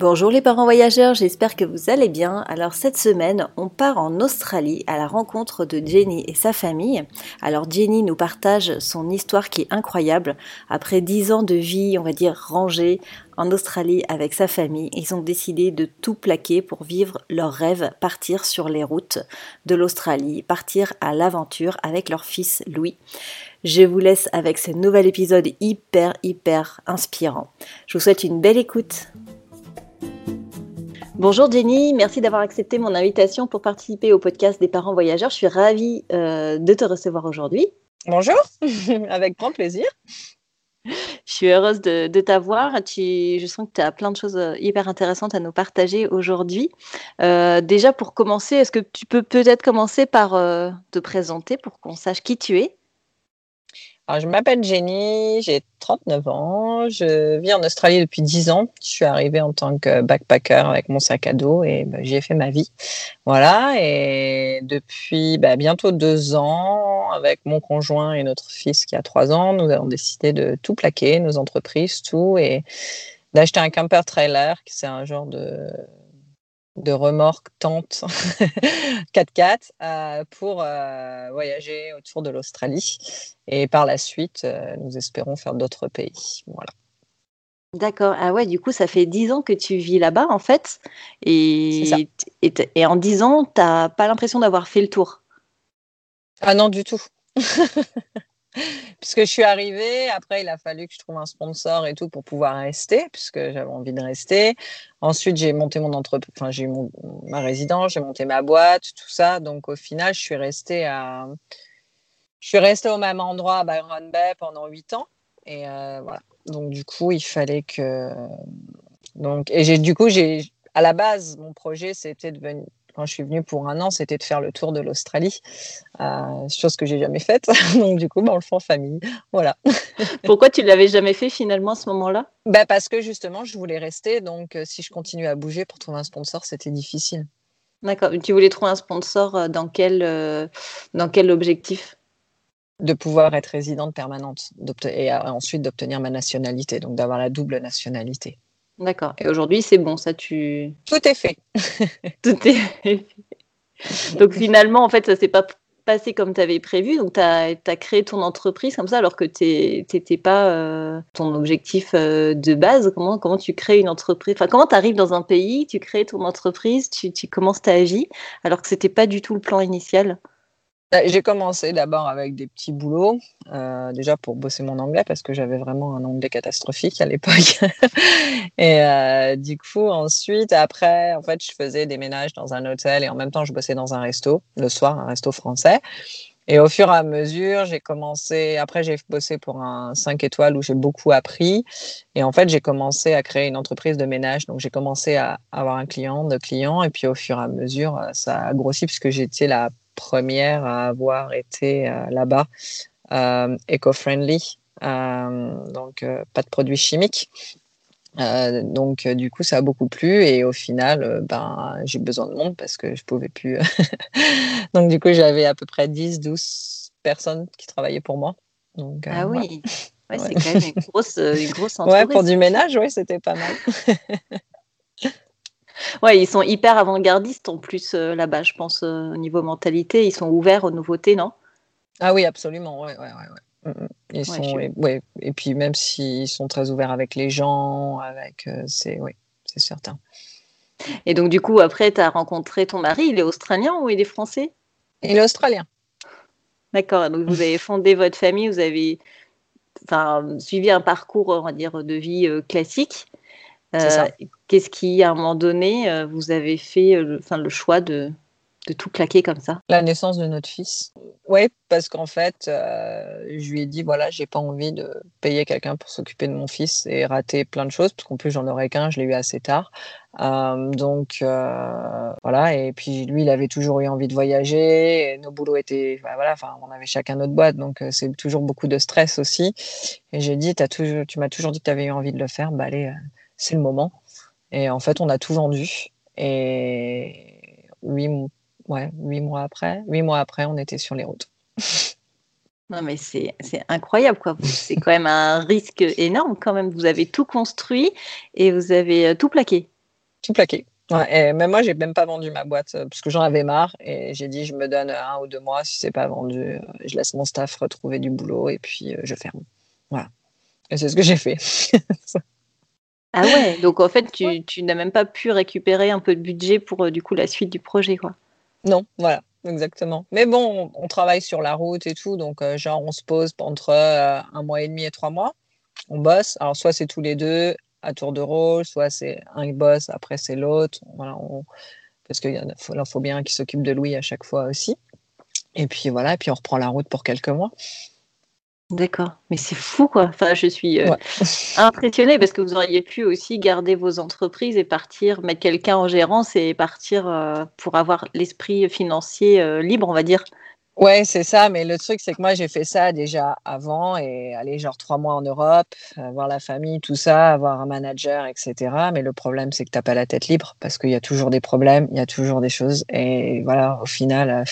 Bonjour les parents voyageurs, j'espère que vous allez bien. Alors cette semaine, on part en Australie à la rencontre de Jenny et sa famille. Alors Jenny nous partage son histoire qui est incroyable. Après dix ans de vie, on va dire rangée en Australie avec sa famille, ils ont décidé de tout plaquer pour vivre leur rêve, partir sur les routes de l'Australie, partir à l'aventure avec leur fils Louis. Je vous laisse avec ce nouvel épisode hyper hyper inspirant. Je vous souhaite une belle écoute. Bonjour Jenny, merci d'avoir accepté mon invitation pour participer au podcast des parents voyageurs. Je suis ravie euh, de te recevoir aujourd'hui. Bonjour, avec grand plaisir. Je suis heureuse de, t'avoir. je sens que tu as plein de choses euh, hyper intéressantes à nous partager aujourd'hui. Euh, déjà, pour commencer, est-ce que tu peux peut-être commencer par te présenter pour qu'on sache qui tu es? Je m'appelle Jenny, j'ai 39 ans, je vis en Australie depuis 10 ans. Je suis arrivée en tant que backpacker avec mon sac à dos et bah, j'y ai fait ma vie. Voilà, et depuis bah, bientôt deux ans, avec mon conjoint et notre fils qui a trois ans, nous avons décidé de tout plaquer, nos entreprises, tout, et d'acheter un camper trailer, qui c'est un genre de de remorque tente 4x4 euh, pour euh, voyager autour de l'Australie. Et par la suite, euh, nous espérons faire d'autres pays. Voilà. D'accord. Ah ouais, du coup, ça fait 10 ans que tu vis là-bas, en fait. Et, et, et, en 10 ans, tu n'as pas l'impression d'avoir fait le tour? Ah non, du tout. puisque je suis arrivée. Après, il a fallu que je trouve un sponsor et tout pour pouvoir rester, puisque j'avais envie de rester. Ensuite, j'ai monté mon entreprise, enfin, j'ai eu ma résidence, j'ai monté ma boîte, tout ça. Donc, au final, je suis restée à, je suis restée au même endroit à Byron Bay pendant huit ans. Et euh, voilà. Donc, du coup, il fallait que, donc, et j'ai, du coup, j'ai, à la base, mon projet, c'était de quand je suis venue pour un an, c'était de faire le tour de l'Australie, euh, chose que j'ai jamais faite. Donc du coup, bah, on le fait en famille. Voilà. Pourquoi tu l'avais jamais fait finalement à ce moment-là? Bah, Parce que justement, je voulais rester. Donc euh, si je continue à bouger pour trouver un sponsor, c'était difficile. D'accord. Tu voulais trouver un sponsor euh, dans quel, dans quel objectif? De pouvoir être résidente permanente et ensuite d'obtenir ma nationalité, donc d'avoir la double nationalité. D'accord. Et aujourd'hui, c'est bon, ça tu. Tout est fait. Tout est fait. Donc finalement, en fait, ça s'est pas passé comme tu avais prévu. Donc tu as, créé ton entreprise comme ça alors que tu n'étais pas euh, ton objectif euh, de base. Comment, comment tu crées une entreprise? Enfin, comment tu arrives dans un pays, tu crées ton entreprise, tu, tu commences ta vie alors que c'était pas du tout le plan initial? J'ai commencé d'abord avec des petits boulots, euh, déjà pour bosser mon anglais parce que j'avais vraiment un anglais catastrophique à l'époque. et euh, du coup, ensuite, après, en fait, je faisais des ménages dans un hôtel et en même temps, je bossais dans un resto le soir, un resto français. Et au fur et à mesure, j'ai commencé. Après, j'ai bossé pour un 5 étoiles où j'ai beaucoup appris. Et en fait, j'ai commencé à créer une entreprise de ménage. Donc, j'ai commencé à avoir un client, deux clients. Et puis, au fur et à mesure, ça a grossi puisque j'étais la première à avoir été euh, là-bas, euh, eco-friendly, euh, donc pas de produits chimiques. donc du coup ça a beaucoup plu et au final ben j'ai besoin de monde parce que je pouvais plus donc du coup j'avais à peu près 10 12 personnes qui travaillaient pour moi. Donc ah oui. c'est quand même une grosse une grosse entreprise. ouais pour du ménage oui c'était pas mal Ouais, ils sont hyper avant-gardistes en plus euh, là-bas, je pense, euh, au niveau mentalité. Ils sont ouverts aux nouveautés, non? Ah oui, absolument. Ouais, ouais, ouais, mm, mm. Ils sont, et, et, puis même s'ils sont très ouverts avec les gens, avec, euh, c'est, oui, c'est certain. Et donc du coup, après, tu as rencontré ton mari. Il est australien ou il est français? Il est australien. D'accord. Donc vous avez fondé votre famille. Vous avez enfin, suivi un parcours, on va dire, de vie classique. Euh, qu'est-ce qui, à un moment donné, euh, vous avez fait euh, enfin, le choix de, de tout claquer comme ça? La naissance de notre fils. Oui, parce qu'en fait, je lui ai dit voilà, j'ai pas envie de payer quelqu'un pour s'occuper de mon fils et rater plein de choses, parce qu'en plus, j'en aurais qu'un, je l'ai eu assez tard. donc voilà, et puis lui, il avait toujours eu envie de voyager. Et nos boulots étaient, voilà, enfin, on avait chacun notre boîte, donc c'est toujours beaucoup de stress aussi. Et j'ai dit, as toujours, tu m'as toujours dit que tu avais eu envie de le faire, bah allez c'est le moment. Et en fait, on a tout vendu. Et huit, ouais, huit mois après, huit mois après, on était sur les routes. Non, mais c'est incroyable, quoi. C'est quand même un risque énorme, quand même. Vous avez tout construit et vous avez euh, tout plaqué. Tout plaqué. Ouais, et même moi, j'ai même pas vendu ma boîte euh, parce que j'en avais marre et j'ai dit je me donne un ou deux mois si c'est pas vendu, euh, je laisse mon staff retrouver du boulot et puis je ferme. Voilà. Et c'est ce que j'ai fait. ah ouais, donc en fait, tu, tu n'as même pas pu récupérer un peu de budget pour du coup la suite du projet, quoi. Non, voilà. Exactement. Mais bon, on, travaille sur la route et tout, donc euh, genre on se pose entre euh, un mois et demi et trois mois. On bosse. Alors soit c'est tous les deux à tour de rôle, soit c'est un qui bosse, après c'est l'autre. Voilà, parce qu'il faut, faut bien qui s'occupe de Louis à chaque fois aussi. Et puis voilà, et puis on reprend la route pour quelques mois. D'accord, mais c'est fou quoi. Enfin, je suis euh, impressionnée parce que vous auriez pu aussi garder vos entreprises et partir, mettre quelqu'un en gérance et partir euh, pour avoir l'esprit financier euh, libre, on va dire. Ouais, c'est ça. Mais le truc, c'est que moi, j'ai fait ça déjà avant et aller genre trois mois en Europe, voir la famille, tout ça, avoir un manager, etc. Mais le problème, c'est que tu n'as pas la tête libre parce qu'il y a toujours des problèmes, il y a toujours des choses. Et voilà, au final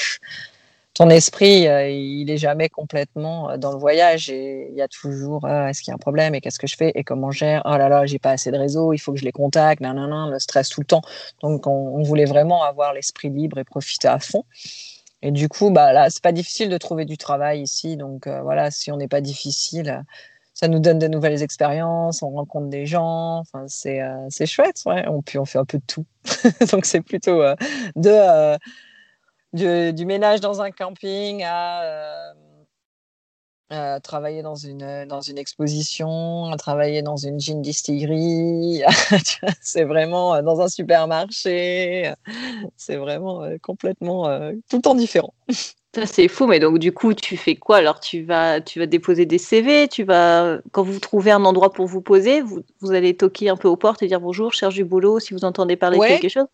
ton esprit, euh, il est jamais complètement euh, dans le voyage et il y a toujours euh, est-ce qu'il y a un problème et qu'est-ce que je fais et comment je gère? Oh là là j'ai pas assez de réseau il faut que je les contacte nan, nan, le stress tout le temps. Donc on, voulait vraiment avoir l'esprit libre et profiter à fond. Et du coup bah là c'est pas difficile de trouver du travail ici. Donc voilà si on n'est pas difficile ça nous donne de nouvelles expériences on rencontre des gens. Enfin c'est c'est chouette ouais. On puis on fait un peu de tout. Donc c'est plutôt de du, ménage dans un camping à, euh, travailler dans une, dans une exposition, à travailler dans une jean distillerie. c'est vraiment euh, dans un supermarché. C'est vraiment euh, complètement tout le temps différent. c'est fou, mais donc du coup, tu fais quoi? Alors, tu vas, tu vas déposer des CV, tu vas, quand vous trouvez un endroit pour vous poser, vous, vous allez toquer un peu aux portes et dire bonjour, je cherche du boulot, si vous entendez parler de quelque chose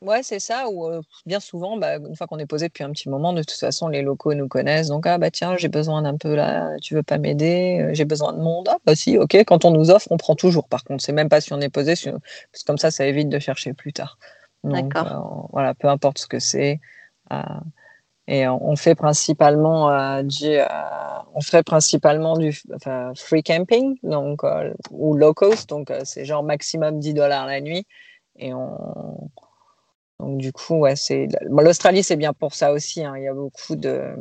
Ouais, c'est ça. Ou bien souvent, bah, une fois qu'on est posé depuis un petit moment, de toute façon, les locaux nous connaissent. Donc, ah bah tiens, j'ai besoin d'un peu là, tu veux pas m'aider J'ai besoin de monde. Ah bah si, ok. Quand on nous offre, on prend toujours. Par contre, c'est même pas si on est posé, parce que comme ça, ça évite de chercher plus tard. D'accord. voilà, peu importe ce que c'est. et on fait principalement du, on ferait principalement du free camping, donc ou low cost, donc c'est genre maximum 10 dollars la nuit. Et on donc du coup, ouais, c'est l'Australie, c'est bien pour ça aussi. Hein. Il y a beaucoup de,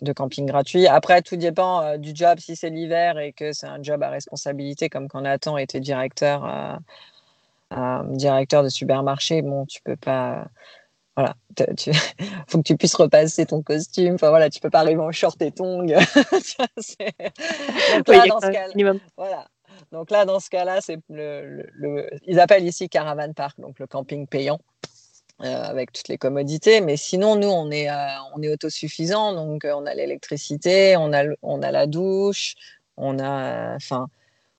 de camping gratuits. Après, tout dépend euh, du job. Si c'est l'hiver et que c'est un job à responsabilité, comme quand Nathan était directeur, euh, euh, directeur de supermarché, bon, tu peux pas. Voilà, il faut que tu puisses repasser ton costume. Enfin voilà, tu peux pas arriver en short et tongs. Donc là, dans ce cas voilà. Donc là, dans ce cas-là, c'est le, le, ils appellent ici caravan park, donc le camping payant. Euh, avec toutes les commodités. Mais sinon, nous, on est, euh, on est autosuffisant. Donc, euh, on a l'électricité, on a, on a la douche, on a, enfin,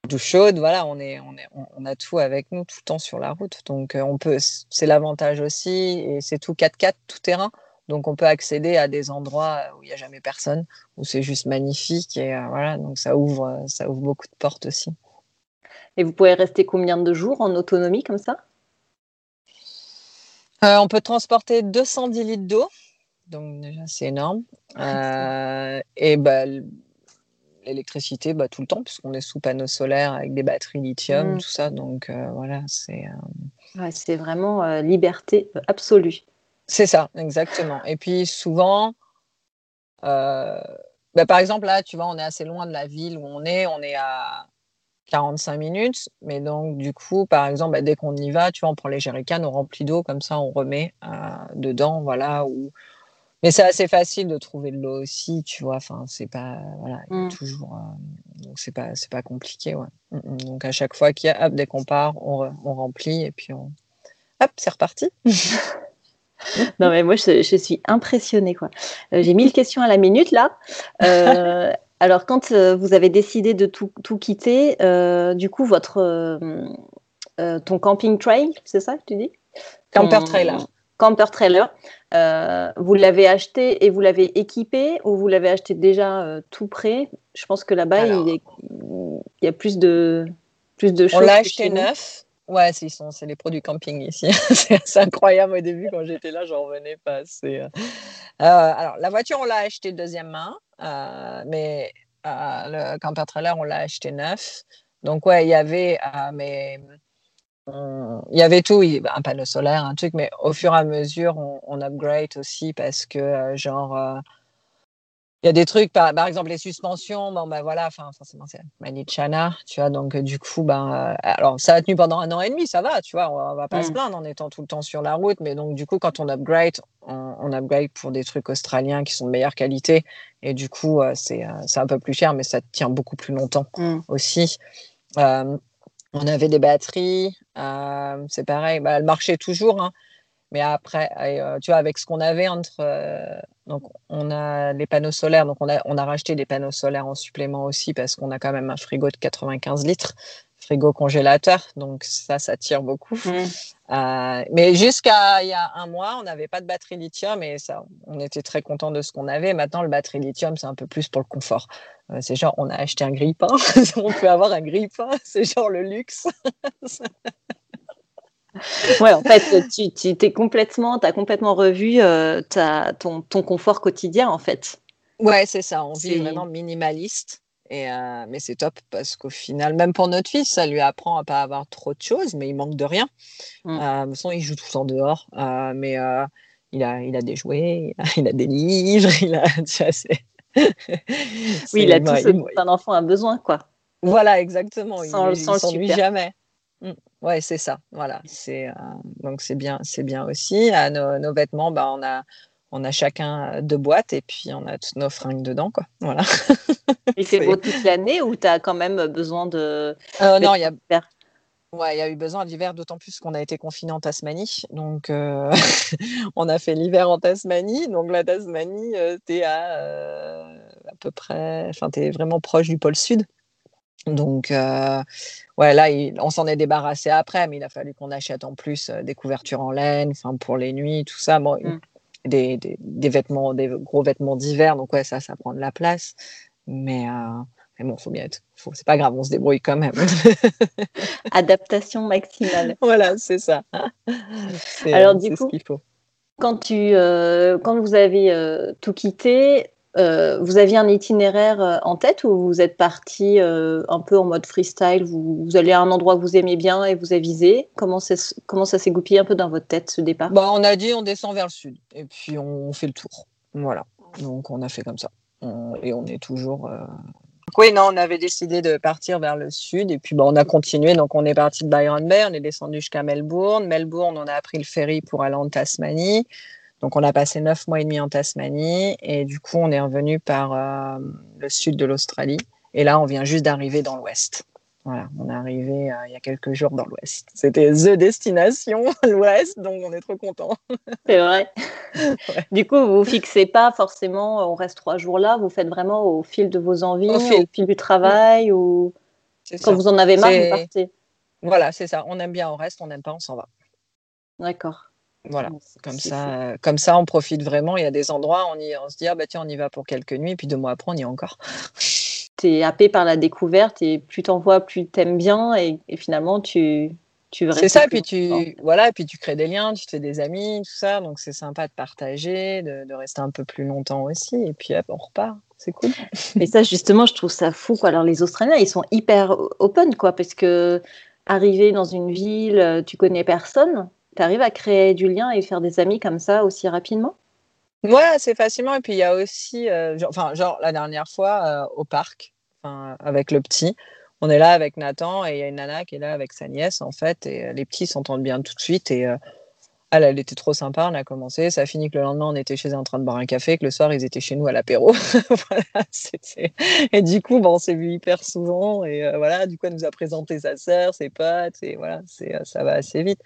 douche chaude. Voilà, on, est, on, est, on a tout avec nous tout le temps sur la route. Donc, on peut, c'est l'avantage aussi. Et c'est tout 4x4, tout terrain. Donc, on peut accéder à des endroits où il n'y a jamais personne, où c'est juste magnifique. Et voilà, donc ça ouvre, ça ouvre beaucoup de portes aussi. Et vous pouvez rester combien de jours en autonomie comme ça? Euh, on peut transporter 210 litres d'eau, donc déjà c'est énorme. Euh, et bah, l'électricité bah, tout le temps, puisqu'on est sous panneaux solaires avec des batteries lithium, mm. tout ça. Donc euh, voilà, c'est. c'est vraiment liberté absolue. C'est ça, exactement. Et puis souvent, bah, par exemple, là, tu vois, on est assez loin de la ville où on est. On est à 45 minutes. Mais donc, du coup, par exemple, bah, dès qu'on y va, tu vois, on prend les jerrycans, on remplit d'eau, comme ça, on remet euh, dedans, voilà. Ou... Mais c'est assez facile de trouver de l'eau aussi, tu vois. Enfin, c'est pas, voilà, mmh. toujours. Euh, donc, c'est pas, c'est pas compliqué, ouais. Mmh, mmh. Donc, à chaque fois qu'il y a, hop, dès qu'on part, on, on, remplit et puis on. Hop, c'est reparti. non, mais moi, je, je suis impressionnée, quoi. Euh, j'ai mille questions à la minute, là. Alors, quand euh, vous avez décidé de tout, quitter, euh, du coup, votre, euh, ton camping trail, c'est ça que tu dis? Camper trailer. Camper trailer. vous l'avez acheté et vous l'avez équipé ou vous l'avez acheté déjà tout prêt? Je pense que là-bas, il, y a plus de, plus de choses. On l'a acheté neuf. Ouais, c'est les produits camping ici. c'est incroyable au début quand j'étais là, j'en revenais pas. Euh, alors, la voiture, on l'a achetée deuxième main, mais le camper trailer, on l'a acheté neuf. Donc, ouais, il y avait, mais il y avait tout, un panneau solaire, un truc, mais au fur et à mesure, on, upgrade aussi parce que, genre, il y a des trucs, par, exemple les suspensions, bon ben voilà, enfin forcément c'est Manichana, tu vois, donc du coup, ben, alors ça a tenu pendant un an et demi, ça va, tu vois, on, va pas se mmh. plaindre en étant tout le temps sur la route, mais donc du coup, quand on upgrade, on, upgrade pour des trucs australiens qui sont de meilleure qualité, et du coup, c'est un peu plus cher, mais ça tient beaucoup plus longtemps mmh. aussi. on avait des batteries, c'est pareil, bah, elles marchaient toujours, hein, mais après, tu vois, avec ce qu'on avait entre donc, on a les panneaux solaires. Donc, on a, on a racheté des panneaux solaires en supplément aussi parce qu'on a quand même un frigo de 95 litres, frigo congélateur. Donc, ça, ça tire beaucoup. Mmh. Euh, mais jusqu'à il y a un mois, on n'avait pas de batterie lithium et ça, on était très content de ce qu'on avait. Maintenant, le batterie lithium, c'est un peu plus pour le confort. Euh, c'est genre, on a acheté un grille-pain. on peut avoir un grille-pain. C'est genre le luxe. ouais, en fait, tu, tu t'es complètement, as complètement revu euh, ton, ton, confort quotidien, en fait. Ouais, c'est ça. On vit vraiment minimaliste. Et euh, mais c'est top parce qu'au final, même pour notre fils, ça lui apprend à pas avoir trop de choses, mais il manque de rien. Mm. Euh, de toute façon, il joue tout le temps dehors, mais il, a, il a des jouets, il a, des livres, il a. Tu vois, oui, il a tout ce qu'un enfant a besoin, quoi. Voilà, exactement. Sans, il, sans s'ennuie jamais. Mm. Ouais, c'est ça. Voilà. C'est euh, donc c'est bien, c'est bien aussi. À nos, vêtements, bah, on a on a chacun deux boîtes et puis on a toutes nos fringues dedans, quoi. Voilà. Et c'est beau toute l'année ou tu as quand même besoin de. Euh, non, il y a. Ouais, il y a eu besoin d'hiver, d'autant plus qu'on a été confiné en Tasmanie. Donc, euh, on a fait l'hiver en Tasmanie. Donc, la Tasmanie, tu es à à peu près. Enfin, tu es vraiment proche du pôle sud. Donc, ouais, là, on s'en est débarrassé après, mais il a fallu qu'on achète en plus des couvertures en laine, enfin pour les nuits, tout ça. Bon, mmh. Des, des, vêtements, des gros vêtements d'hiver, donc ouais, ça, ça prend de la place. Mais, mais bon, faut bien être. Faut, c'est pas grave, on se débrouille quand même. Adaptation maximale. Voilà, c'est ça. Alors du coup, ce qu'il faut. Quand tu, quand vous avez tout quitté, euh, vous aviez un itinéraire euh, en tête ou vous êtes parti euh, un peu en mode freestyle vous, allez à un endroit que vous aimez bien et vous avisez? Comment, comment ça s'est goupillé un peu dans votre tête ce départ? Bah, On a dit on descend vers le sud et puis on fait le tour. Voilà. Donc on a fait comme ça. et on est toujours. Oui, non, on avait décidé de partir vers le sud et puis bah, on a continué. Donc on est parti de Byron Bay, on est descendu jusqu'à Melbourne. Melbourne, on a pris le ferry pour aller en Tasmanie. Donc, on a passé neuf mois et demi en Tasmanie et du coup, on est revenu par euh, le sud de l'Australie. Et là, on vient juste d'arriver dans l'ouest. Voilà, on est arrivé euh, il y a quelques jours dans l'ouest. C'était The Destination, l'ouest, donc on est trop content. C'est vrai. Du coup, vous ne fixez pas forcément, on reste trois jours là, vous faites vraiment au fil de vos envies, au fil, du travail, ou quand vous en avez marre, vous partez. Voilà, c'est ça. On aime bien, on reste, on n'aime pas, on s'en va. D'accord. Voilà, comme ça, comme ça, on profite vraiment. Il y a des endroits, on, y, on se dit, ah bah tiens, on y va pour quelques nuits, puis deux mois après, on y est encore. tu es happé par la découverte et plus t'en vois, plus t'aimes bien et, finalement, tu, tu C'est ça, puis tu, voilà, puis tu crées des liens, tu te fais des amis, tout ça. Donc, c'est sympa de partager, de, rester un peu plus longtemps aussi. Et puis, hop, on repart. C'est cool. Et ça, justement, je trouve ça fou. Quoi. Alors, les Australiens, ils sont hyper open, quoi, parce que arriver dans une ville, tu connais personne tu arrives à créer du lien et faire des amis comme ça aussi rapidement? Ouais, assez facilement. Et puis il y a aussi, euh, genre, enfin, genre la dernière fois euh, au parc, avec le petit, on est là avec Nathan et il y a une nana qui est là avec sa nièce en fait. Et euh, les petits s'entendent bien tout de suite. Et elle, elle était trop sympa. On a commencé. Ça a fini que le lendemain, on était chez eux en train de boire un café. Que le soir, ils étaient chez nous à l'apéro. et du coup, bon, on s'est vu hyper souvent. Et voilà, du coup, elle nous a présenté sa sœur, ses potes. Et voilà, ça va assez vite.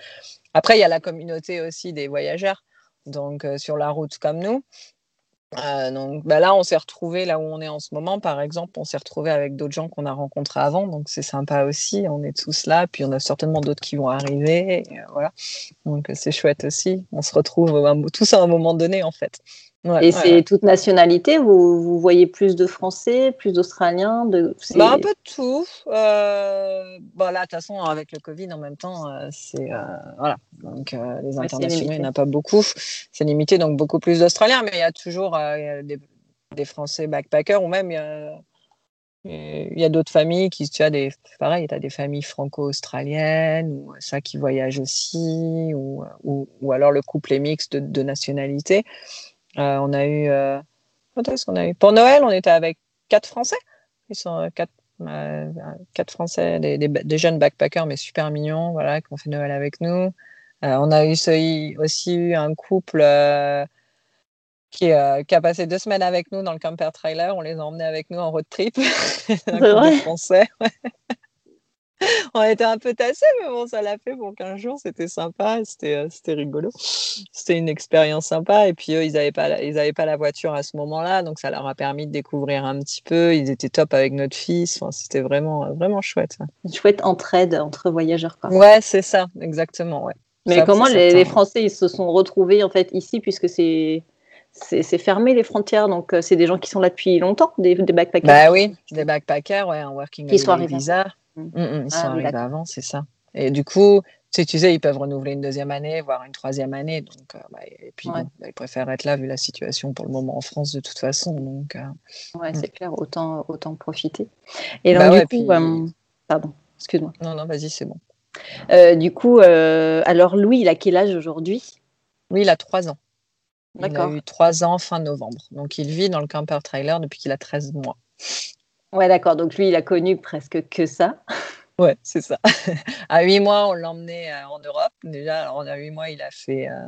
Après, il y a la communauté aussi des voyageurs, donc euh, sur la route comme nous. Euh, donc bah là, on s'est retrouvé là où on est en ce moment, par exemple, on s'est retrouvé avec d'autres gens qu'on a rencontrés avant, donc c'est sympa aussi. On est tous là, puis on a certainement d'autres qui vont arriver, euh, voilà. Donc c'est chouette aussi. On se retrouve tous à un moment donné, en fait. Et c'est toute nationalité vous, vous, voyez plus de Français, plus d'Australiens de... Bah, un peu de tout. Euh... Bon, là, de toute façon, avec le Covid en même temps, euh, c'est. Euh, voilà. Donc, euh, les internationaux, il n'y en a pas beaucoup. C'est limité, donc beaucoup plus d'Australiens, mais il y a toujours des, des, Français backpackers ou même il y a. D'autres familles qui, tu as des, pareil, tu as des familles franco-australiennes ou ça qui voyagent aussi, ou, ou, ou, alors le couple est mixte de, de nationalité. Euh, on a eu. Euh, est-ce qu'on a eu? Pour Noël, on était avec quatre Français. Ils sont euh, quatre, quatre Français, des, des, jeunes backpackers, mais super mignons, voilà, qui ont fait Noël avec nous. on a eu aussi eu un couple qui, qui, a passé deux semaines avec nous dans le camper trailer. On les a emmenés avec nous en road trip. un couple français. On était un peu tassés, mais bon, ça l'a fait pour 15 jours. C'était sympa, c'était, euh, c'était rigolo. C'était une expérience sympa. Et puis, eux, ils n'avaient pas, la, ils avaient pas la voiture à ce moment-là, donc ça leur a permis de découvrir un petit peu. Ils étaient top avec notre fils. Enfin, c'était vraiment, euh, vraiment chouette. Une chouette entraide entre voyageurs. Quoi. Ouais, c'est ça, exactement. Ouais. Mais comment les, Français ils se sont retrouvés en fait ici, puisque c'est c'est fermé les frontières, donc euh, c'est des gens qui sont là depuis longtemps, des, des backpackers. Bah oui, des backpackers, ouais, en working visa. Ils sont ah arrivés avant, c'est ça. Et du coup, tu sais, ils peuvent renouveler une deuxième année, voire une troisième année. Donc, euh, bah, et puis, bah, ils préfèrent être là vu la situation pour le moment en France de toute façon. Donc, euh, ouais, mm. c'est clair, autant, autant profiter. Et donc, bah du coup, euh, pardon, excuse-moi. Non, non, vas-y, c'est bon. du coup, alors Louis, il a quel âge aujourd'hui? Lui, il a trois ans. Il a eu trois ans fin novembre. Donc, il vit dans le camper trailer depuis qu'il a 13 mois. Ouais, d'accord. Donc lui, il a connu presque que ça. Ouais, c'est ça. à huit mois, on l'a emmené euh, en Europe. Déjà, alors, à huit mois, il a fait, euh,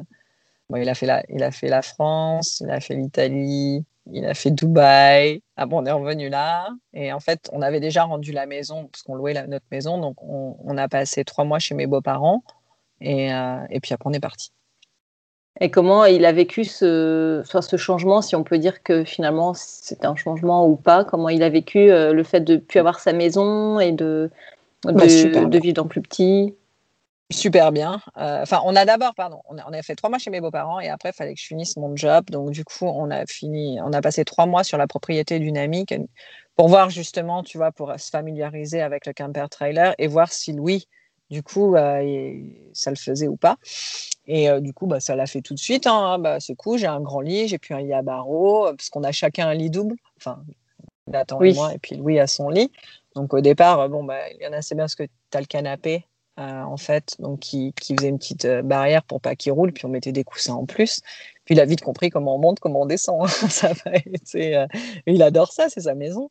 il a fait la, il a fait la France, il a fait l'Italie, il a fait Dubaï. Ah bon, on est revenu là. Et en fait, on avait déjà rendu la maison parce qu'on louait notre maison, donc on, on, a passé trois mois chez mes beaux-parents. Et, euh, et puis après, on est parti. Et comment il a vécu ce, ce changement, si on peut dire que finalement c'était un changement ou pas? Comment il a vécu euh, le fait de ne plus avoir sa maison et de, de, bah, de vivre dans plus petit? Super bien. Euh, enfin, on a d'abord, pardon, on a, on a, fait trois mois chez mes beaux-parents et après, il fallait que je finisse mon job. Donc, du coup, on a fini, on a passé trois mois sur la propriété d'une amie pour voir justement, tu vois, pour se familiariser avec le camper trailer et voir si Louis, du coup, euh, ça le faisait ou pas. Et euh, du coup, bah, ça l'a fait tout de suite. Hein. Bah, c'est cool, j'ai un grand lit, j'ai puis un lit à barreaux, euh, parce qu'on a chacun un lit double. Enfin, Nathan et moi, et puis Louis a son lit. Donc au départ, bon, bah, il y en a assez bien parce que tu as le canapé, en fait, donc qui, qui, faisait une petite barrière pour pas qu'il roule, puis on mettait des coussins en plus. Puis il a vite compris comment on monte, comment on descend. ça il adore ça, c'est sa maison.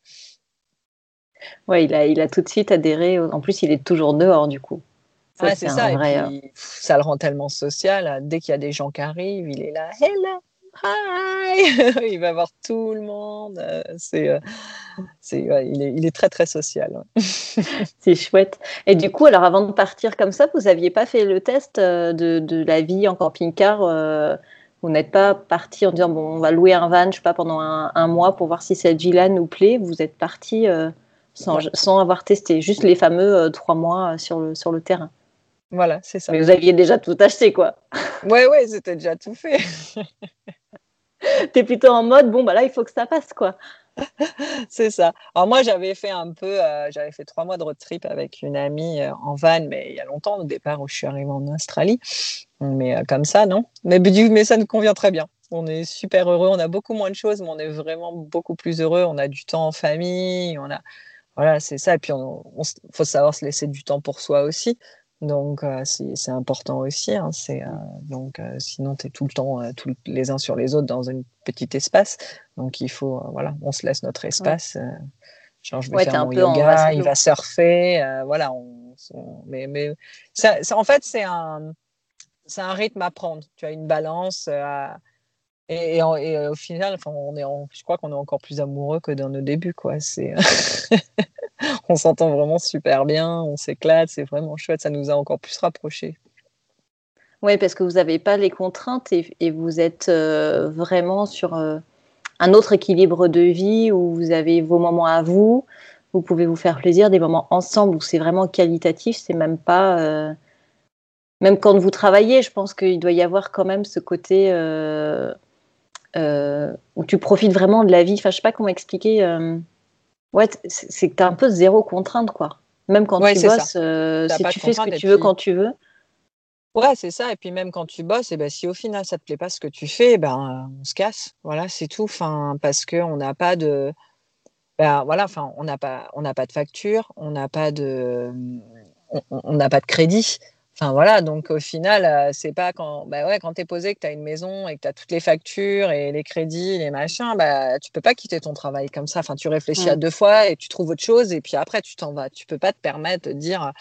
Ouais, il a, il a tout de suite adhéré. En plus, il est toujours dehors, du coup. Ça, c'est ça. Vrai, euh, ça le rend tellement social. Dès qu'il y a des gens qui arrivent, il est là. Hello, hi. il va voir tout le monde. Euh, c'est, euh, c'est, il, est, il, est, très très social. c'est chouette. Et du coup, alors avant de partir comme ça, vous n'aviez pas fait le test de, de la vie en camping-car vous n'êtes pas parti en disant bon, on va louer un van, je sais pas, pendant un, un mois pour voir si cette vie-là nous plaît. Vous êtes parti sans, sans, avoir testé, juste les fameux trois mois sur le, sur le terrain. Voilà, c'est ça. Mais vous aviez déjà tout acheté, quoi. Ouais, ouais, c'était déjà tout fait. tu es plutôt en mode, bon, bah là, il faut que ça passe, quoi. c'est ça. Alors moi, j'avais fait un peu, euh, j'avais fait trois mois de road trip avec une amie euh, en van, mais il y a longtemps, au départ, où je suis arrivée en Australie. Mais euh, comme ça, non. Mais, mais ça nous convient très bien. On est super heureux. On a beaucoup moins de choses, mais on est vraiment beaucoup plus heureux. On a du temps en famille. On a, voilà, c'est ça. Et puis, il faut savoir se laisser du temps pour soi aussi. Donc, euh, c'est important aussi. Hein, c'est euh, donc, euh, sinon, tu es tout le temps tous les uns sur les autres dans un petit espace. Donc, il faut, voilà, on se laisse notre espace. genre, je vais faire mon yoga, il va surfer. voilà, on, mais, mais ça, en fait, c'est un, c'est un rythme à prendre. Tu as une balance. et, et, au final, enfin, on est je crois qu'on est encore plus amoureux que dans nos débuts. Quoi. C'est on s'entend vraiment super bien, on s'éclate, c'est vraiment chouette, ça nous a encore plus rapprochés. Oui, parce que vous n'avez pas les contraintes et, vous êtes euh, vraiment sur euh, un autre équilibre de vie où vous avez vos moments à vous, vous pouvez vous faire plaisir, des moments ensemble où c'est vraiment qualitatif, c'est même pas. Euh, même quand vous travaillez, je pense qu'il doit y avoir quand même ce côté où tu profites vraiment de la vie. Enfin, je sais pas comment expliquer. Ouais, c'est que tu as un peu zéro contrainte, quoi. Même quand tu bosses, si tu fais ce que tu veux quand tu veux. Ouais, c'est ça. Et puis même quand tu bosses, et ben, si au final ça te plaît pas ce que tu fais, ben on se casse. Voilà, c'est tout. Enfin, parce qu'on n'a pas de, ben, voilà, enfin, on n'a pas, on n'a pas de facture, on n'a pas de, on n'a pas de crédit. Enfin voilà, donc au final, euh, c'est pas quand, bah ouais, quand t'es posé, que tu as une maison et que tu as toutes les factures et les crédits, les machins, bah tu peux pas quitter ton travail comme ça. Enfin, tu réfléchis à deux fois et tu trouves autre chose et puis après tu t'en vas. Tu peux pas te permettre de dire,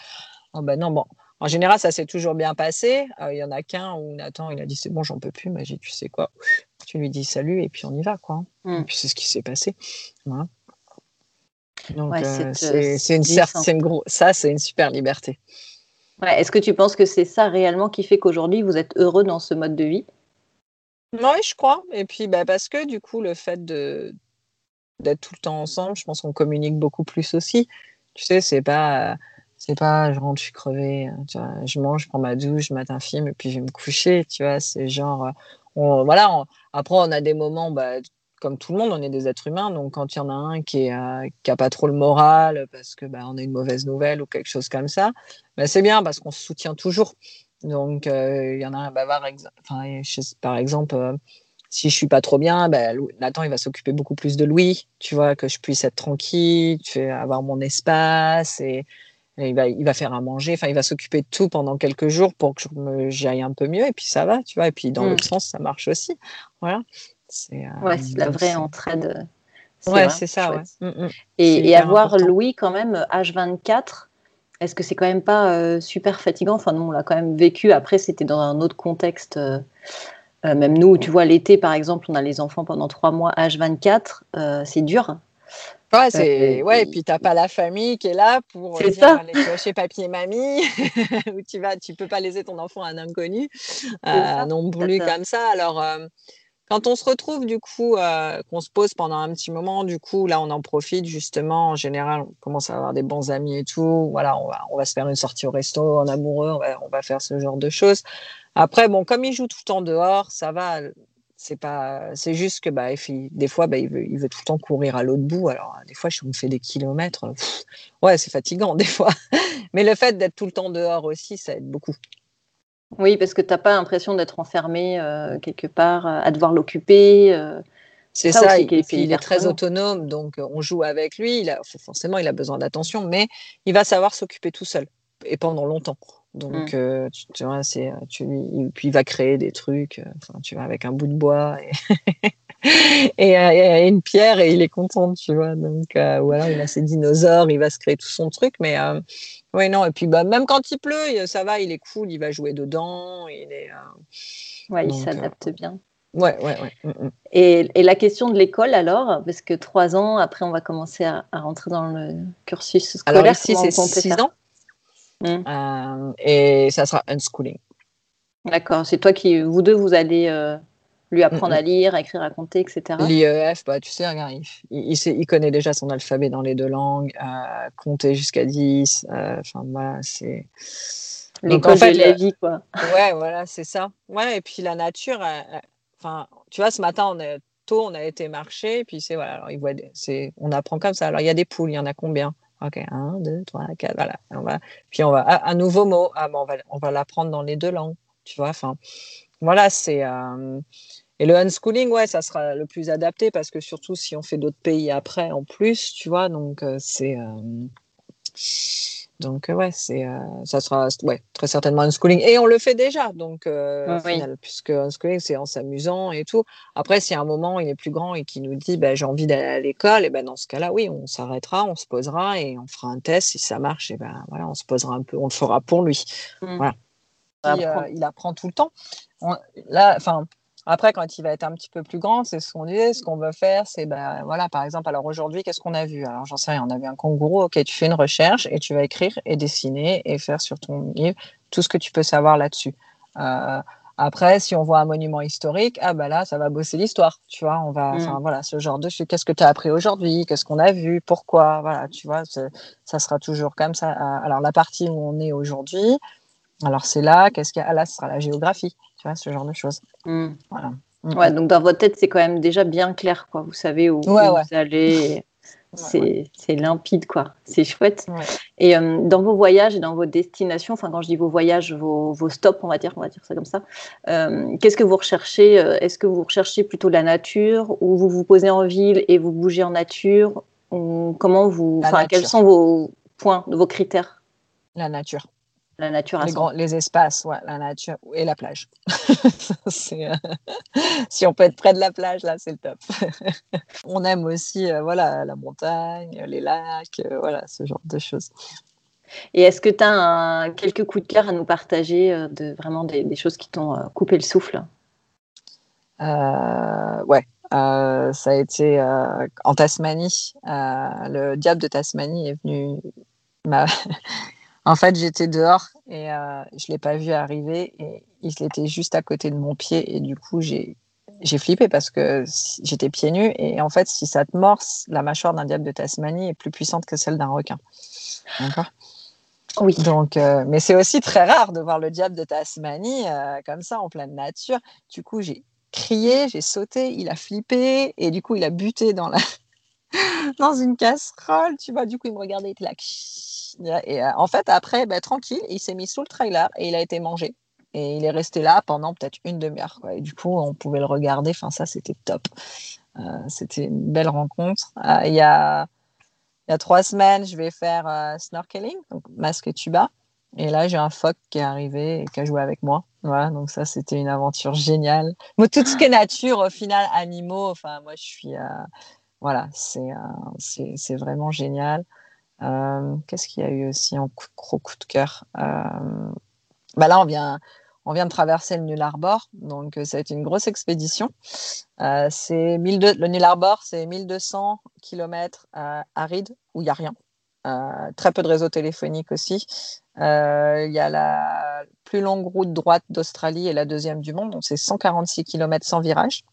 oh ben non, bon, en général, ça s'est toujours bien passé. Euh, il y en a qu'un où Nathan, il a dit c'est bon, j'en peux plus. Mais j'ai dit, tu sais quoi, tu lui dis salut et puis on y va, quoi. Et puis c'est ce qui s'est passé. Donc euh, c'est une, une gros, ça, c'est une super liberté. Est-ce que tu penses que c'est ça réellement qui fait qu'aujourd'hui vous êtes heureux dans ce mode de vie? Oui, je crois. Et puis bah, parce que du coup, le fait d'être tout le temps ensemble, je pense qu'on communique beaucoup plus aussi. Tu sais, c'est pas c'est pas, je rentre, je suis crevée, hein, je mange, je prends ma douche, je mate un film et puis je vais me coucher, tu vois, c'est genre, euh, on, voilà, après on a des moments, bah, comme tout le monde, on est des êtres humains, donc quand il y en a un qui est, euh, pas trop le moral parce que bah, on a une mauvaise nouvelle ou quelque chose comme ça, bah, c'est bien parce qu'on se soutient toujours. Donc euh, il y en a un bavard, enfin, par exemple si je suis pas trop bien, ben, Nathan il va s'occuper beaucoup plus de Louis, tu vois, que je puisse être tranquille, tu avoir mon espace et il va, il va faire à manger, enfin, il va s'occuper de tout pendant quelques jours pour que j'y aille un peu mieux, et puis ça va, tu vois. Et puis dans l'autre mm. sens, ça marche aussi. Voilà. C'est euh, ouais, c'est la vraie entraide. Ouais, c'est ça. Ouais. Mm, mm. Et, avoir Louis quand même H24, est-ce que c'est quand même pas euh, super fatigant? Enfin, nous, on l'a quand même vécu. Après, c'était dans un autre contexte. Euh, même nous, tu vois, l'été, par exemple, on a les enfants pendant trois mois H24. c'est dur. Ouais, c'est ouais, et puis t'as pas la famille qui est là pour dire, ça. aller chez papy et mamie, où tu vas, tu peux pas laisser ton enfant à un inconnu, euh, non plus comme ça. Alors euh, quand on se retrouve du coup, euh, qu'on se pose pendant un petit moment, du coup là on en profite justement. En général, on commence à avoir des bons amis et tout. Voilà, on va on se faire une sortie au resto en amoureux, on va faire ce genre de choses. Après bon, comme il joue tout le temps dehors, ça va c'est pas c'est juste que bah des fois bah, il, veut, il veut tout le temps courir à l'autre bout alors des fois je me fais des kilomètres ouais c'est fatigant des fois mais le fait d'être tout le temps dehors aussi ça aide beaucoup oui parce que tu n'as pas l'impression d'être enfermé euh, quelque part euh, à devoir l'occuper euh, c'est ça, il, il est très autonome donc on joue avec lui il a, forcément il a besoin d'attention mais il va savoir s'occuper tout seul et pendant longtemps donc, mmh. euh, tu, vois, c'est, euh, tu, il, puis il va créer des trucs, euh, tu vois, avec un bout de bois et, et, une pierre et il est content, tu vois. Donc, alors il a ses dinosaures, il va se créer tout son truc. Mais oui, non, et puis bah, même quand il pleut, ça va, il est cool, il va jouer dedans. Il est, ouais, il s'adapte bien. Ouais, ouais, ouais. Mmh, mmh. Et, et, la question de l'école alors, parce que trois ans, après on va commencer à, rentrer dans le cursus scolaire. Alors ici c'est six ans. Mm. Euh, et ça sera unschooling. D'accord. C'est toi qui, vous deux, vous allez euh, lui apprendre à lire, à écrire, à compter, etc. L'IEF, bah, tu sais, regarde, il, il, connaît déjà son alphabet dans les deux langues, euh, compter jusqu'à 10. Enfin, voilà, c'est. L'école en fait, de la vie, quoi. Ouais, voilà, c'est ça. Ouais, et puis la nature, enfin, tu vois, ce matin, on est tôt, on a été marcher, et puis c'est voilà, alors il voit, c'est, on apprend comme ça. Alors il y a des poules, il y en a combien? Ok, un, deux, trois, quatre, voilà. On va, puis on va, ah, un nouveau mot, ah, bon, on va, on va l'apprendre dans les deux langues, tu vois. Enfin, voilà, c'est. Euh, et le unschooling, ouais, ça sera le plus adapté parce que surtout si on fait d'autres pays après en plus, tu vois, donc euh, c'est. Euh, donc, ouais, c'est, euh, ça sera ouais, très certainement un schooling. Et on le fait déjà, donc, euh, final, puisque un schooling, c'est en s'amusant et tout. Après, si à un moment, il est plus grand et qu'il nous dit, bah, j'ai envie d'aller à l'école, et ben dans ce cas-là, oui, on s'arrêtera, on se posera et on fera un test. Si ça marche, et ben voilà, on se posera un peu, on le fera pour lui. Mmh. Voilà. Il apprend tout le temps. là, enfin, après, quand il va être un petit peu plus grand, c'est ce qu'on dit. Ce qu'on veut faire, c'est, ben, voilà, par exemple, alors aujourd'hui, qu'est-ce qu'on a vu? Alors, j'en sais rien, on a vu un kangourou. Ok, tu fais une recherche et tu vas écrire et dessiner et faire sur ton livre tout ce que tu peux savoir là-dessus. Euh, après, si on voit un monument historique, ah ben là, ça va bosser l'histoire, tu vois. On va, mm. voilà, ce genre de Qu'est-ce que tu as appris aujourd'hui? Qu'est-ce qu'on a vu? Pourquoi? Voilà, tu vois, ça sera toujours comme ça. Alors la partie où on est aujourd'hui, alors c'est là, qu'est-ce qu'il y a? Ah, Là, ce sera la géographie tu vois, ce genre de choses. Mm. Voilà. Mm. Ouais, donc dans votre tête, c'est quand même déjà bien clair, quoi. Vous savez où, vous allez. C'est limpide, quoi. C'est chouette. Et euh, dans vos voyages et dans vos destinations, enfin, quand je dis vos voyages, vos, vos stops, on va dire, on va dire ça comme ça, euh, qu'est-ce que vous recherchez euh, Est-ce que vous recherchez plutôt la nature ou vous vous posez en ville et vous bougez en nature ou Comment vous. Enfin, quels sont vos points, vos critères? La nature. La nature à les, les espaces, ouais, la nature et la plage. euh... si on peut être près de la plage, là, c'est le top. on aime aussi euh, voilà, la montagne, les lacs, euh, voilà, ce genre de choses. Et est-ce que tu as quelques coups de cœur à nous partager, de vraiment des, des choses qui t'ont coupé le souffle? Ouais, ça a été en Tasmanie. le diable de Tasmanie est venu en fait, j'étais dehors et euh, je ne l'ai pas vu arriver et il était juste à côté de mon pied et du coup, j'ai j'ai flippé parce que j'étais pieds nus et en fait, si ça te morse, la mâchoire d'un diable de Tasmanie est plus puissante que celle d'un requin. D'accord Oui. Donc, euh, mais c'est aussi très rare de voir le diable de Tasmanie euh, comme ça en pleine nature. Du coup, j'ai crié, j'ai sauté, il a flippé et du coup, il a buté dans la dans une casserole. Tu vois, du coup, il me regardait, il était là. Et euh, en fait, après, ben, tranquille, il s'est mis sous le trailer et il a été mangé. Et il est resté là pendant peut-être une demi-heure. Et du coup, on pouvait le regarder. Enfin, ça, c'était top. Euh, c'était une belle rencontre. Euh, il, y a, y a trois semaines, je vais faire snorkeling, donc masque tuba. Et là, j'ai un phoque qui est arrivé et qui a joué avec moi. Donc ça, c'était une aventure géniale. Moi, tout ce qui est nature, au final, animaux, enfin, moi, je suis. Voilà, c'est c'est vraiment génial. Euh, qu'est-ce qu'il y a eu aussi en gros coup de cœur? Euh, bah Là, on vient, on vient de traverser le Null Arbor, donc euh, ça a été une grosse expédition. le Null Arbor, c'est 1200 km arides où il n'y a rien. Très peu de réseau téléphonique aussi. Il y a la plus longue route droite d'Australie et la deuxième du monde, donc c'est 146 km sans virage.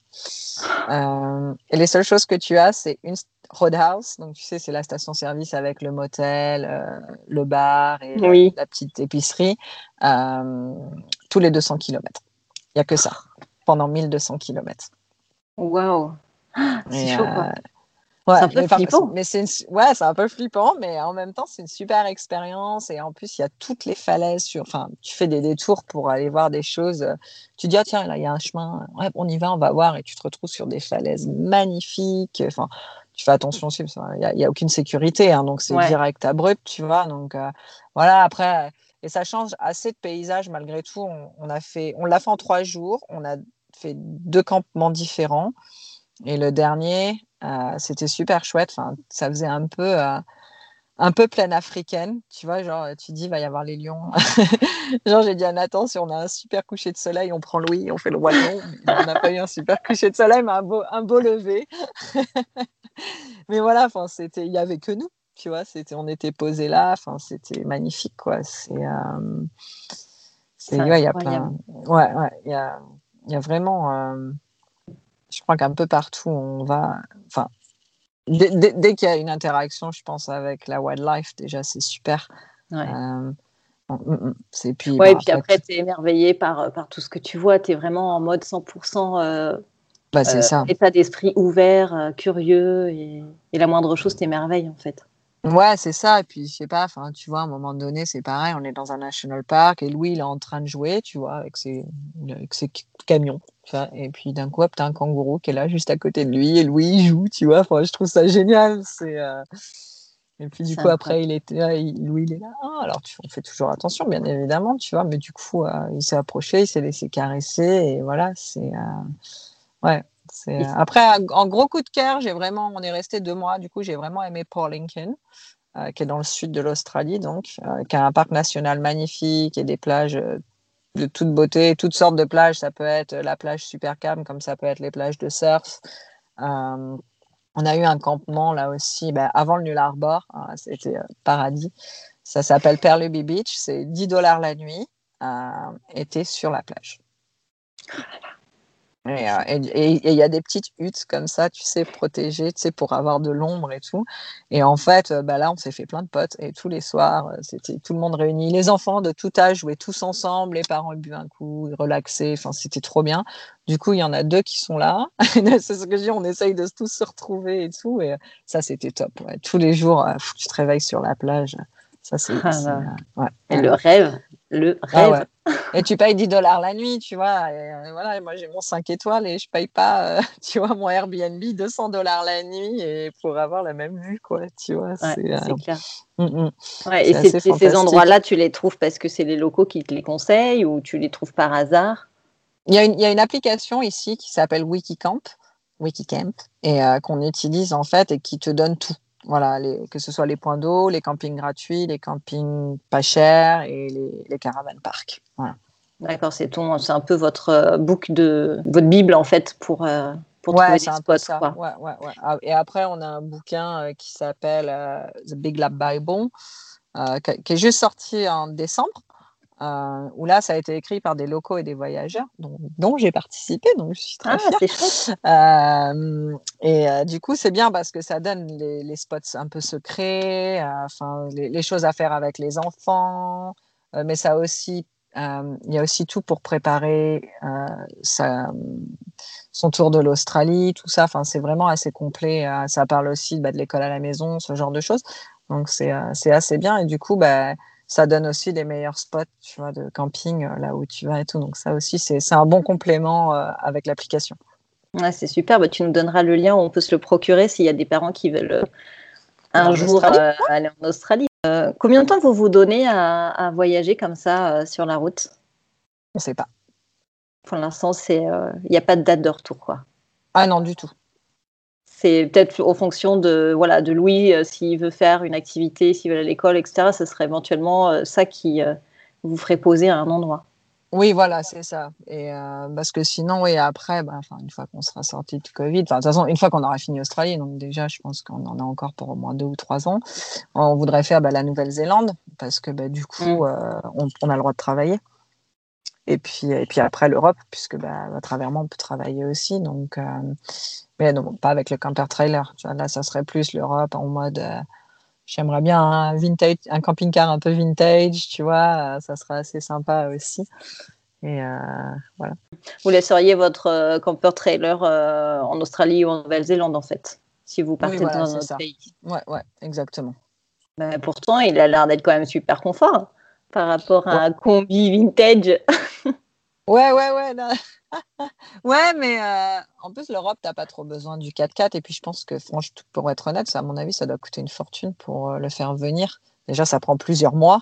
et les seules choses que tu as, c'est une, Roadhouse, donc tu sais, c'est la station-service avec le motel, euh, le bar et la, petite épicerie, euh, tous les 200 km. Il n'y a que ça, pendant 1200 km. Waouh! C'est chaud, quoi. Euh, ouais, c'est un peu flippant. Mais c'est ouais, c'est un peu flippant, mais en même temps, c'est une super expérience. Et en plus, il y a toutes les falaises. Sur... Enfin, tu fais des détours pour aller voir des choses. Tu dis, ah, tiens, là, il y a un chemin. Ouais, on y va, on va voir. Et tu te retrouves sur des falaises magnifiques. Enfin, tu fais attention aussi, il n'y a, aucune sécurité, hein, donc c'est direct abrupt, tu vois. Donc euh, voilà, après, et ça change assez de paysage malgré tout. On, a fait, on l'a fait en trois jours, on a fait deux campements différents, et le dernier, euh, c'était super chouette. Enfin, ça faisait un peu. Euh, un peu pleine africaine, tu vois, genre, tu dis, il va y avoir les lions. genre, j'ai dit à Nathan, si on a un super coucher de soleil, on prend Louis, on fait le roi lion. on n'a pas eu un super coucher de soleil, mais un beau, un beau lever. mais voilà, enfin, c'était, il y avait que nous, tu vois, c'était, on était posés là, enfin, c'était magnifique, quoi. C'est, euh, c'est, ouais, il y a plein, ouais, ouais, il y a, il y a vraiment, euh, je crois qu'un peu partout on va, enfin, dès, qu'il y a une interaction, je pense, avec la wildlife, déjà, c'est super. Ouais. Euh, mm, mm, c'est puis, ouais, et puis après, tu es émerveillé par, par tout ce que tu vois. Tu es vraiment en mode 100% bah, c'est euh, ça. État d'esprit ouvert, euh, curieux, et, la moindre chose t'émerveille en fait. Ouais, c'est ça. Et puis, je sais pas, tu vois, à un moment donné, c'est pareil, on est dans un national park et Louis, il est en train de jouer, tu vois, avec ses, avec ses camions. Et puis, d'un coup, tu as un kangourou qui est là juste à côté de lui et Louis, il joue, tu vois. Enfin, je trouve ça génial. C'est. Euh, et puis, du coup, après, il était Louis, il est là. Ah, alors, tu, on fait toujours attention, bien évidemment, tu vois, mais du coup, il s'est approché, il s'est laissé caresser, et voilà, c'est. Ouais. Euh, après, en gros coup de cœur, j'ai vraiment, on est resté deux mois. Du coup, j'ai vraiment aimé Port Lincoln, euh, qui est dans le sud de l'Australie, donc, euh, qui a un parc national magnifique et des plages de toute beauté, toutes sortes de plages. Ça peut être la plage super calme, comme ça peut être les plages de surf. on a eu un campement là aussi, ben, avant le Null Arbor, hein, c'était paradis. Ça s'appelle Perluby Beach, c'est 10 dollars la nuit, et sur la plage. Euh, et il y a des petites huttes comme ça, tu sais, protégées, tu sais, pour avoir de l'ombre et tout. Et en fait, euh, bah là, on s'est fait plein de potes. Et tous les soirs, euh, c'était tout le monde réuni. Les enfants de tout âge jouaient tous ensemble. Les parents buvaient un coup, ils relaxaient. Enfin, c'était trop bien. Du coup, il y en a deux qui sont là. c'est ce que je dis, on essaye de tous se retrouver et tout. Et ça, c'était top. Tous les jours, tu te réveilles sur la plage. Ça, c'est. Ah, ouais. Et le rêve le ah rêve. Et tu payes 10 dollars la nuit, tu vois. Et, euh, voilà, moi j'ai mon 5 étoiles et je paye pas, euh, tu vois, mon Airbnb 200 dollars la nuit et pour avoir la même vue, quoi, tu vois. c'est euh, clair. Mm, mm. et, ces endroits-là, tu les trouves parce que c'est les locaux qui te les conseillent ou tu les trouves par hasard? Il y, a une, il y a une application ici qui s'appelle Wikicamp, Wikicamp, et qu'on utilise en fait et qui te donne tout. Voilà, que ce soit les points d'eau, les campings gratuits, les campings pas chers et les, caravanes parcs. Voilà. D'accord, c'est ton, c'est un peu votre euh, book de votre bible en fait pour euh, pour trouver des spots. Ça. Ouais, ouais, ouais. Ah, et après, on a un bouquin euh, qui s'appelle The Big Lab Bible, qui est juste sorti en décembre euh, où là, ça a été écrit par des locaux et des voyageurs, dont, j'ai participé, donc je suis très ah, fière. Euh, et euh, du coup, c'est bien parce que ça donne les, spots un peu secrets, enfin les, choses à faire avec les enfants, mais ça aussi, il y a aussi tout pour préparer son tour de l'Australie, tout ça. Enfin, c'est vraiment assez complet. ça parle aussi bah, de l'école à la maison, ce genre de choses. Donc c'est assez bien. Et du coup, bah, ça donne aussi des meilleurs spots tu vois, de camping euh, là où tu vas et tout. Donc ça aussi, c'est un bon complément euh, avec l'application. Ouais, c'est super. Bah, tu nous donneras le lien où on peut se le procurer s'il y a des parents qui veulent euh, un jour aller en Australie. combien de temps vous vous donnez à, voyager comme ça sur la route? On ne sait pas. Pour l'instant, il n'y a pas de date de retour. Quoi. Ah non, du tout c'est peut-être en fonction de voilà de Louis euh, s'il veut faire une activité, s'il veut aller à l'école, etc. Ce serait éventuellement euh, ça qui euh, vous ferait poser à un endroit. Oui, voilà, c'est ça. Et parce que sinon, oui, après, bah, une fois qu'on sera sorti du Covid, de toute façon, une fois qu'on aura fini Australie, donc déjà, je pense qu'on en a encore pour au moins deux ou trois ans, on voudrait faire bah, la Nouvelle-Zélande parce que bah, du coup, mm. on, a le droit de travailler. Et puis, et puis après l'Europe, puisque bah, à travers moi, on peut travailler aussi. Donc, mais non, pas avec le camper trailer. Tu vois, là, ça serait plus l'Europe en mode. Euh, j'aimerais bien un vintage, un camping-car un peu vintage, tu vois, euh, ça serait assez sympa aussi. Et euh, voilà. Vous laisseriez votre camper trailer en Australie ou en Nouvelle-Zélande, en fait, si vous partez dans un autre pays. Ouais, ouais, exactement. Mais pourtant, il a l'air d'être quand même super confort par rapport à un combi vintage. ouais, ouais, ouais. ouais, mais euh, en plus, l'Europe, tu n'as pas trop besoin du 4x4. Et puis, je pense que, franchement, pour être honnête, ça, à mon avis, ça doit coûter une fortune pour euh, le faire venir. Déjà, ça prend plusieurs mois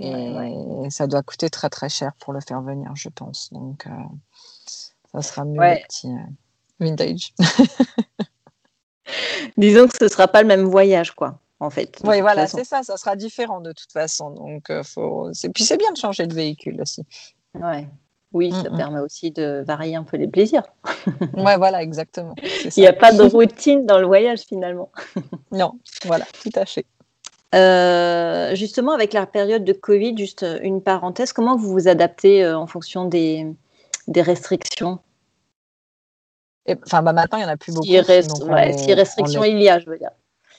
et ça doit coûter très, très cher pour le faire venir, je pense. Donc, euh, ça sera mieux le petit vintage. Disons que ce ne sera pas le même voyage, quoi, en fait. Oui, voilà, c'est ça. Ça sera différent de toute façon. Donc, faut... Puis, c'est bien de changer de véhicule aussi. Ouais. Oui, ça permet aussi de varier un peu les plaisirs. ouais, voilà, exactement. Il n'y a pas de routine dans le voyage finalement. non, voilà, tout à fait. Euh, justement, avec la période de Covid, juste une parenthèse, comment vous vous adaptez euh, en fonction des, des restrictions? Enfin, bah, maintenant, il n'y en a plus beaucoup. Si, restrictions il y a, je veux dire.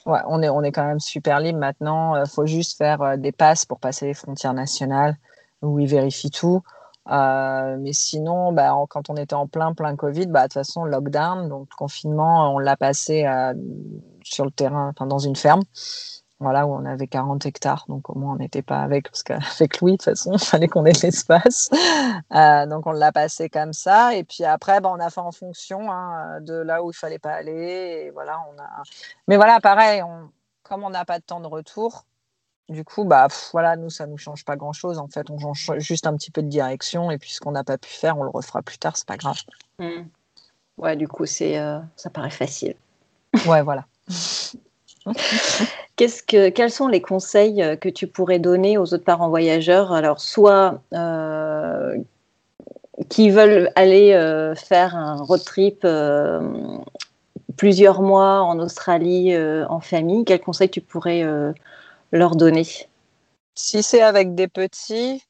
Ouais, on est, on est quand même super libre maintenant. Il euh, faut juste faire des passes pour passer les frontières nationales où ils vérifient tout. Euh, mais sinon, bah, quand on était en plein, plein Covid, bah, de toute façon, lockdown, donc confinement, on l'a passé euh, sur le terrain, enfin, dans une ferme, voilà, où on avait 40 hectares. Donc, au moins, on n'était pas avec, parce qu'avec Louis, de toute façon, il fallait qu'on ait de l'espace. Euh, donc, on l'a passé comme ça. Et puis après, bah, on a fait en fonction hein, de là où il fallait pas aller. Et voilà, on a... Mais voilà, pareil, on... comme on n'a pas de temps de retour, du coup, bah voilà, nous, ça nous change pas grand-chose. En fait, on change juste un petit peu de direction et puis ce qu'on n'a pas pu faire, on le refera plus tard, c'est pas grave. Mmh. Ouais, du coup, c'est euh, ça paraît facile. Ouais, voilà. Quels sont les conseils euh, que tu pourrais donner aux autres parents voyageurs? Alors, soit euh, qui veulent aller faire un road trip plusieurs mois en Australie en famille, quels conseils tu pourrais leur donner? Si c'est avec des petits,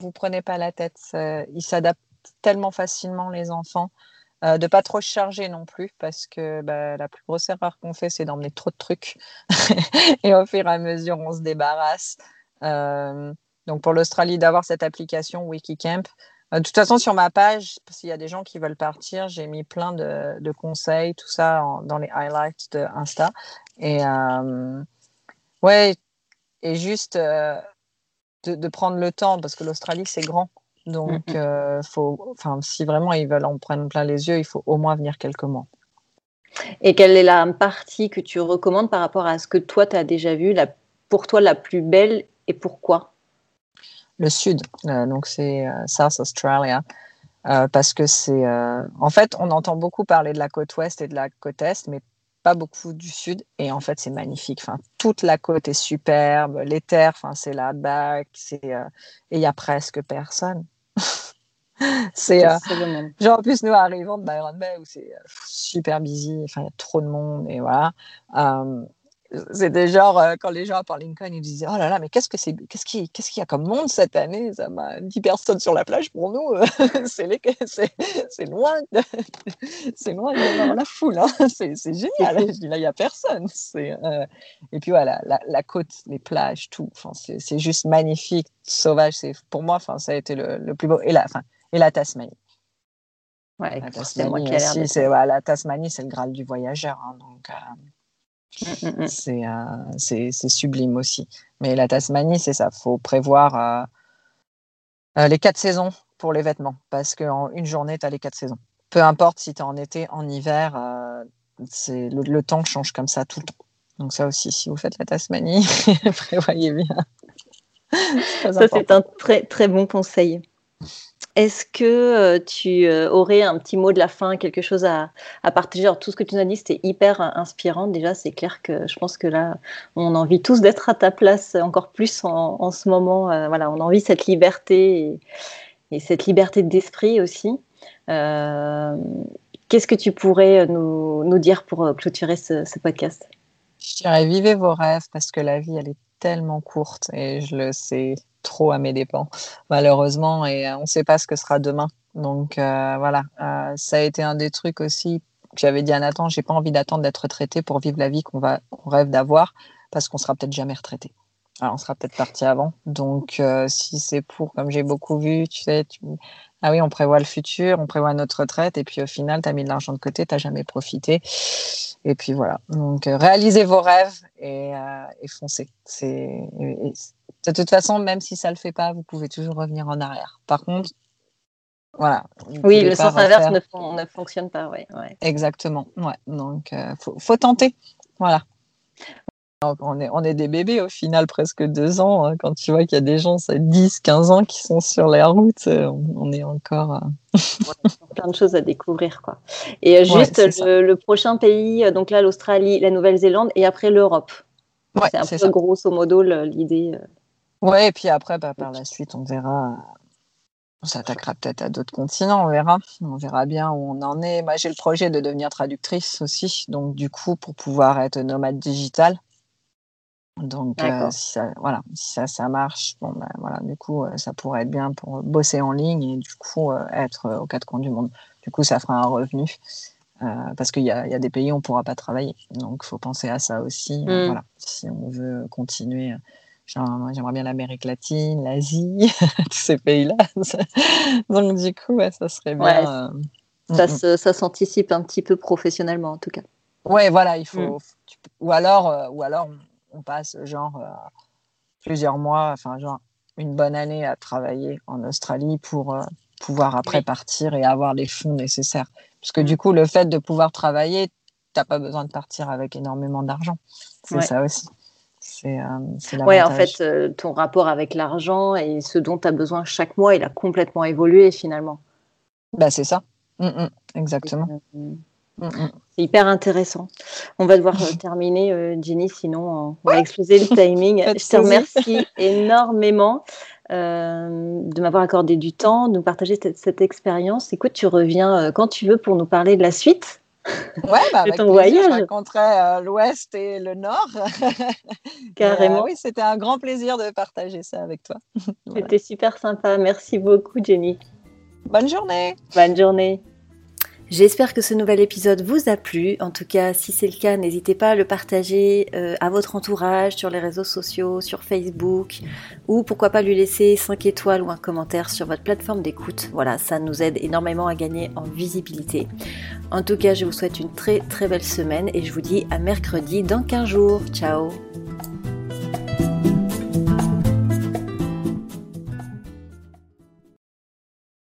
vous prenez pas la tête. Ils s'adaptent tellement facilement les enfants. Euh, de pas trop charger non plus parce que bah, la plus grosse erreur qu'on fait c'est d'emmener trop de trucs. Et au fur et à mesure on se débarrasse. Euh, donc pour l'Australie d'avoir cette application Wikicamp. Euh, de toute façon sur ma page s'il y a des gens qui veulent partir j'ai mis plein de, conseils tout ça dans les highlights de Insta. Et ouais et juste de, prendre le temps parce que l'Australie c'est grand donc, mm, mm. Euh, faut, si vraiment ils veulent en prendre plein les yeux, il faut au moins venir quelques mois. Et quelle est la partie que tu recommandes par rapport à ce que toi, tu as déjà vu, la, pour toi la plus belle et pourquoi? Le sud, euh, donc c'est euh, South Australia. parce que c'est. en fait, on entend beaucoup parler de la côte ouest et de la côte est, mais pas beaucoup du sud. Et en fait, c'est magnifique. Enfin, toute la côte est superbe. Les terres, enfin, c'est là bas et il y a presque personne. C'est euh, genre en plus nous arrivons de Byron Bay où c'est euh, super busy enfin il y a trop de monde et voilà. Euh, c'était genre euh, quand les gens parlent Lincoln ils disaient oh là là mais qu'est-ce que c'est qu'est-ce qu'il qu'est-ce qu'il y a comme monde cette année? Ça m'a 10 personnes sur la plage pour nous. C'est les c'est loin de... c'est loin de la foule hein. c'est génial. Je dis là il y a personne. C'est et puis voilà la, la, côte les plages tout. Enfin c'est juste magnifique sauvage. C'est pour moi enfin ça a été le, le plus beau. Et là enfin et la Tasmanie. Ouais, la Tasmanie, c'est, la Tasmanie, c'est le Graal du voyageur. Hein, donc, euh, mm, mm, mm. Euh, c'est, sublime aussi. Mais la Tasmanie, c'est ça. Il faut prévoir euh, les quatre saisons pour les vêtements. Parce qu'en une journée, tu as les quatre saisons. Peu importe si tu es en été, en hiver, c'est, le, temps change comme ça tout le temps. Donc ça aussi, si vous faites la Tasmanie, prévoyez bien. ça, c'est un très, très bon conseil. Est-ce que euh, tu euh, aurais un petit mot de la fin, quelque chose à, partager? Tout ce que tu nous as dit, c'était hyper inspirant. Déjà, c'est clair que je pense que là, on a envie tous d'être à ta place encore plus en, ce moment. Euh, voilà, on a envie cette liberté et, cette liberté d'esprit aussi. Qu'est-ce que tu pourrais nous, dire pour clôturer ce, ce podcast? Je dirais vivez vos rêves parce que la vie, elle est tellement courte et je le sais trop à mes dépens, malheureusement, et euh, on ne sait pas ce que sera demain. Donc euh, voilà, euh, ça a été un des trucs aussi que j'avais dit à Nathan, j'ai pas envie d'attendre d'être retraité pour vivre la vie qu'on va rêve d'avoir, parce qu'on sera peut-être jamais retraité. Alors on sera peut-être parti avant. Donc si c'est pour, comme j'ai beaucoup vu, tu sais, ah oui, on prévoit le futur, on prévoit notre retraite, et puis au final, tu as mis de l'argent de côté, tu n'as jamais profité. Et puis voilà. Donc réalisez vos rêves et, et foncez. C'est de toute façon, même si ça ne le fait pas, vous pouvez toujours revenir en arrière. Par contre, voilà. Oui, le sens inverse ne, fonctionne pas. Ouais, Exactement. Ouais. Donc, il euh, faut, tenter. Voilà. on, est, on est des bébés au final, presque deux ans. Hein. quand tu vois qu'il y a des gens, ça 10, 15 ans qui sont sur les routes, euh, on, est encore. Euh, plein de choses à découvrir. Quoi. Et juste le, prochain pays, donc là, l'Australie, la Nouvelle-Zélande et après l'Europe. c'est un peu grosso modo l'idée. Ouais, et puis après, bah, par la suite, on verra. On s'attaquera peut-être à d'autres continents, on verra. On verra bien où on en est. Moi, j'ai le projet de devenir traductrice aussi. Donc, du coup, pour pouvoir être nomade digital. Donc, euh, si ça, voilà, si ça, ça marche, bon, ben, voilà, du coup, euh, ça pourrait être bien pour bosser en ligne et du coup, euh, être aux quatre coins du monde. Du coup, ça fera un revenu. parce qu'il y, y, a des pays où on ne pourra pas travailler. Donc, il faut penser à ça aussi. Mmh. voilà, si on veut continuer J'aimerais bien l'Amérique latine, l'Asie, tous ces pays-là. Donc, du coup, ça serait bien. Euh, ça, ça s'anticipe un petit peu professionnellement, en tout cas. Ouais, voilà, il faut. Mm. Ou alors, euh, ou alors on, passe genre euh, plusieurs mois, enfin, genre une bonne année à travailler en Australie pour pouvoir après partir et avoir les fonds nécessaires. Parce que mm. du coup, le fait de pouvoir travailler, tu n'as pas besoin de partir avec énormément d'argent. C'est ça aussi. C'est ouais, en fait, euh, ton rapport avec l'argent et ce dont tu as besoin chaque mois, il a complètement évolué finalement. Bah, c'est ça. Mmh, mmh, exactement. Mmh, c'est hyper intéressant. On va devoir euh, terminer, euh, Jenny, sinon on va exploser le timing. Je te remercie énormément de m'avoir accordé du temps, de nous partager cette, cette expérience. Écoute, tu reviens quand tu veux pour nous parler de la suite. Ouais, bah, avec ton voyage. Je rencontrais euh, l'Ouest et le Nord. Carrément. Euh, oui, c'était un grand plaisir de partager ça avec toi. C'était super sympa. Merci beaucoup, Jenny. Bonne journée. Bonne journée. J'espère que ce nouvel épisode vous a plu. En tout cas, si c'est le cas, n'hésitez pas à le partager euh, à votre entourage sur les réseaux sociaux, sur Facebook, ou pourquoi pas lui laisser 5 étoiles ou un commentaire sur votre plateforme d'écoute. Voilà, ça nous aide énormément à gagner en visibilité. En tout cas, je vous souhaite une très très belle semaine et je vous dis à mercredi dans 15 jours. Ciao